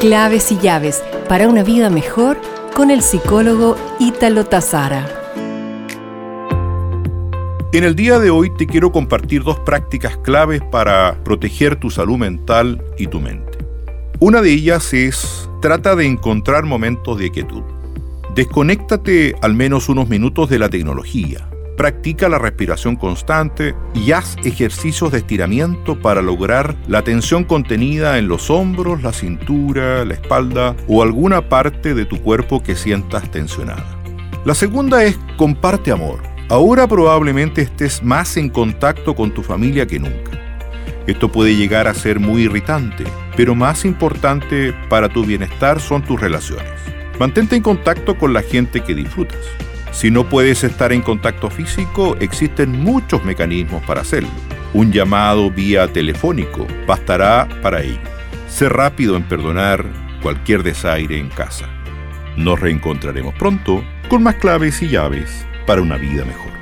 Claves y llaves para una vida mejor con el psicólogo Ítalo Tazara. En el día de hoy te quiero compartir dos prácticas claves para proteger tu salud mental y tu mente. Una de ellas es trata de encontrar momentos de quietud. Desconéctate al menos unos minutos de la tecnología. Practica la respiración constante y haz ejercicios de estiramiento para lograr la tensión contenida en los hombros, la cintura, la espalda o alguna parte de tu cuerpo que sientas tensionada. La segunda es comparte amor. Ahora probablemente estés más en contacto con tu familia que nunca. Esto puede llegar a ser muy irritante, pero más importante para tu bienestar son tus relaciones. Mantente en contacto con la gente que disfrutas. Si no puedes estar en contacto físico, existen muchos mecanismos para hacerlo. Un llamado vía telefónico bastará para ello. Sé rápido en perdonar cualquier desaire en casa. Nos reencontraremos pronto con más claves y llaves para una vida mejor.